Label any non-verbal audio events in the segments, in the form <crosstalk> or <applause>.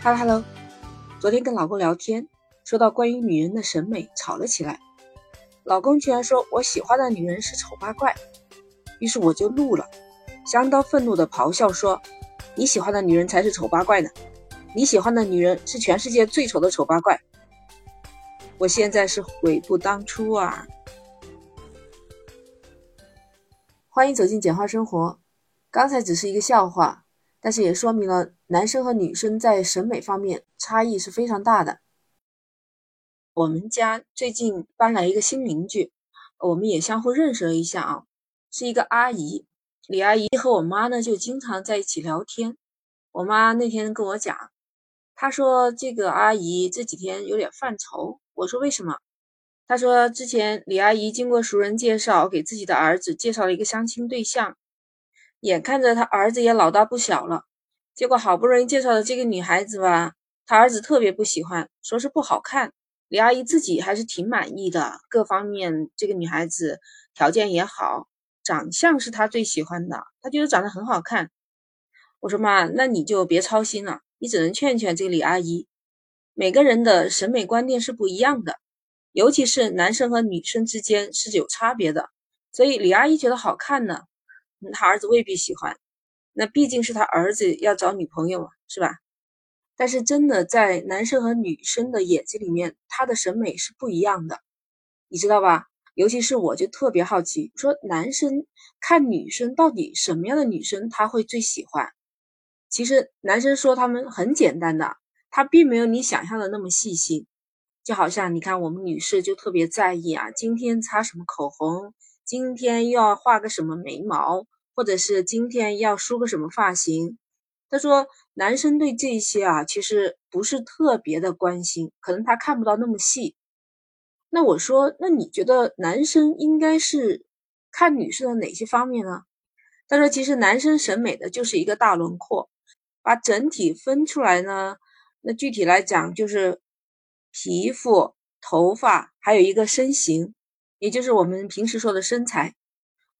哈喽哈喽，昨天跟老公聊天，说到关于女人的审美，吵了起来。老公居然说我喜欢的女人是丑八怪，于是我就怒了，相当愤怒的咆哮说：“你喜欢的女人才是丑八怪呢！你喜欢的女人是全世界最丑的丑八怪！”我现在是悔不当初啊！欢迎走进简化生活，刚才只是一个笑话。但是也说明了男生和女生在审美方面差异是非常大的。我们家最近搬来一个新邻居，我们也相互认识了一下啊，是一个阿姨。李阿姨和我妈呢就经常在一起聊天。我妈那天跟我讲，她说这个阿姨这几天有点犯愁。我说为什么？她说之前李阿姨经过熟人介绍，给自己的儿子介绍了一个相亲对象。眼看着他儿子也老大不小了，结果好不容易介绍的这个女孩子吧，他儿子特别不喜欢，说是不好看。李阿姨自己还是挺满意的，各方面这个女孩子条件也好，长相是她最喜欢的，她觉得长得很好看。我说妈，那你就别操心了，你只能劝劝这个李阿姨。每个人的审美观念是不一样的，尤其是男生和女生之间是有差别的，所以李阿姨觉得好看呢。他儿子未必喜欢，那毕竟是他儿子要找女朋友嘛，是吧？但是真的在男生和女生的眼睛里面，他的审美是不一样的，你知道吧？尤其是我就特别好奇，说男生看女生到底什么样的女生他会最喜欢？其实男生说他们很简单的，他并没有你想象的那么细心，就好像你看我们女士就特别在意啊，今天擦什么口红。今天要画个什么眉毛，或者是今天要梳个什么发型？他说，男生对这些啊，其实不是特别的关心，可能他看不到那么细。那我说，那你觉得男生应该是看女生的哪些方面呢？他说，其实男生审美的就是一个大轮廓，把整体分出来呢，那具体来讲就是皮肤、头发，还有一个身形。也就是我们平时说的身材，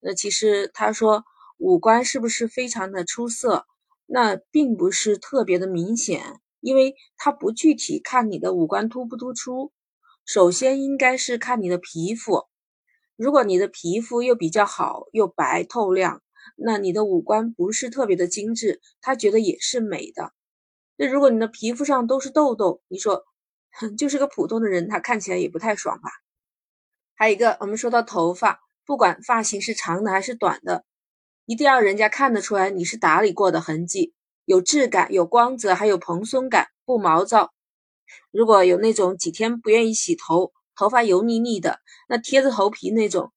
那其实他说五官是不是非常的出色？那并不是特别的明显，因为他不具体看你的五官突不突出。首先应该是看你的皮肤，如果你的皮肤又比较好，又白透亮，那你的五官不是特别的精致，他觉得也是美的。那如果你的皮肤上都是痘痘，你说 <laughs> 就是个普通的人，他看起来也不太爽吧？还有一个，我们说到头发，不管发型是长的还是短的，一定要人家看得出来你是打理过的痕迹，有质感、有光泽，还有蓬松感，不毛躁。如果有那种几天不愿意洗头，头发油腻腻的，那贴着头皮那种，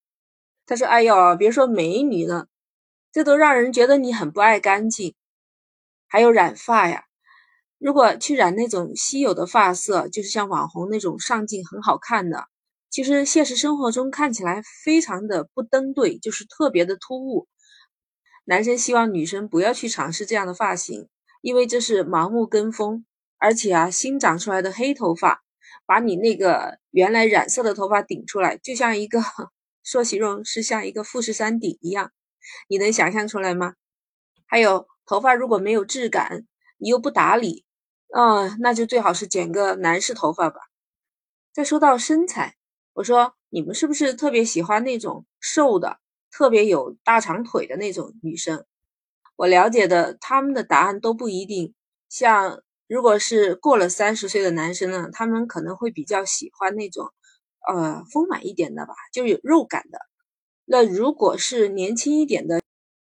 他说：“哎呦，别说美女了，这都让人觉得你很不爱干净。”还有染发呀，如果去染那种稀有的发色，就是像网红那种上镜很好看的。其实现实生活中看起来非常的不登对，就是特别的突兀。男生希望女生不要去尝试这样的发型，因为这是盲目跟风，而且啊，新长出来的黑头发把你那个原来染色的头发顶出来，就像一个 <laughs> 说形容是像一个富士山顶一样，你能想象出来吗？还有头发如果没有质感，你又不打理，嗯，那就最好是剪个男士头发吧。再说到身材。我说你们是不是特别喜欢那种瘦的、特别有大长腿的那种女生？我了解的，他们的答案都不一定。像如果是过了三十岁的男生呢，他们可能会比较喜欢那种，呃，丰满一点的吧，就有肉感的。那如果是年轻一点的，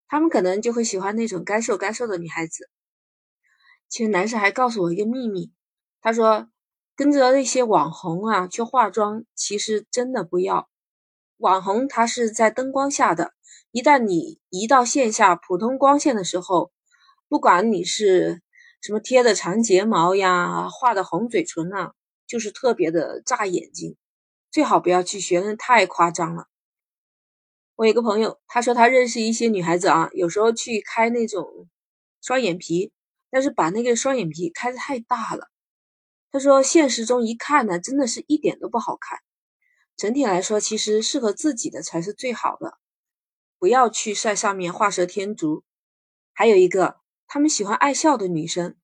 他们可能就会喜欢那种该瘦该瘦的女孩子。其实男生还告诉我一个秘密，他说。跟着那些网红啊去化妆，其实真的不要。网红他是在灯光下的，一旦你移到线下普通光线的时候，不管你是什么贴的长睫毛呀，画的红嘴唇啊，就是特别的炸眼睛。最好不要去学，那太夸张了。我有个朋友，他说他认识一些女孩子啊，有时候去开那种双眼皮，但是把那个双眼皮开的太大了。他说：“现实中一看呢，真的是一点都不好看。整体来说，其实适合自己的才是最好的，不要去晒上面画蛇添足。还有一个，他们喜欢爱笑的女生，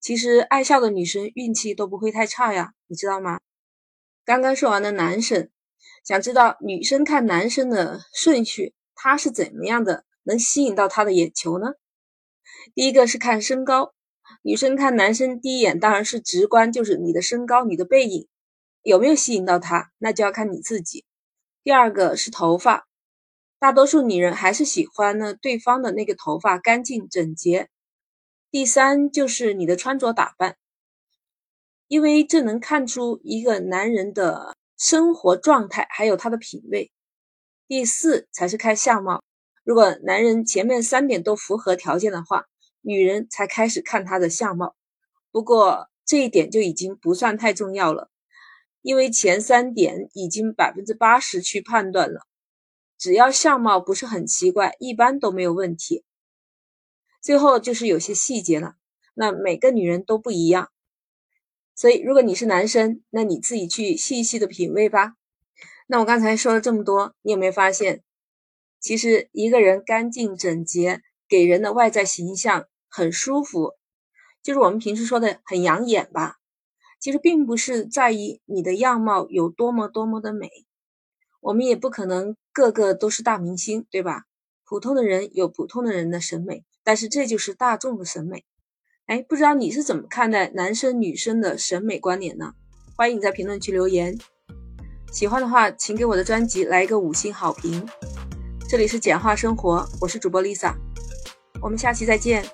其实爱笑的女生运气都不会太差呀，你知道吗？刚刚说完的男生，想知道女生看男生的顺序，他是怎么样的能吸引到她的眼球呢？第一个是看身高，女生看男生第一眼当然是直观，就是你的身高、你的背影有没有吸引到他，那就要看你自己。第二个是头发，大多数女人还是喜欢呢对方的那个头发干净整洁。第三就是你的穿着打扮，因为这能看出一个男人的生活状态，还有他的品味。第四才是看相貌，如果男人前面三点都符合条件的话。女人才开始看他的相貌，不过这一点就已经不算太重要了，因为前三点已经百分之八十去判断了，只要相貌不是很奇怪，一般都没有问题。最后就是有些细节了，那每个女人都不一样，所以如果你是男生，那你自己去细细的品味吧。那我刚才说了这么多，你有没有发现，其实一个人干净整洁，给人的外在形象。很舒服，就是我们平时说的很养眼吧。其实并不是在意你的样貌有多么多么的美，我们也不可能个个都是大明星，对吧？普通的人有普通的人的审美，但是这就是大众的审美。哎，不知道你是怎么看待男生女生的审美观点呢？欢迎你在评论区留言。喜欢的话，请给我的专辑来一个五星好评。这里是简化生活，我是主播 Lisa，我们下期再见。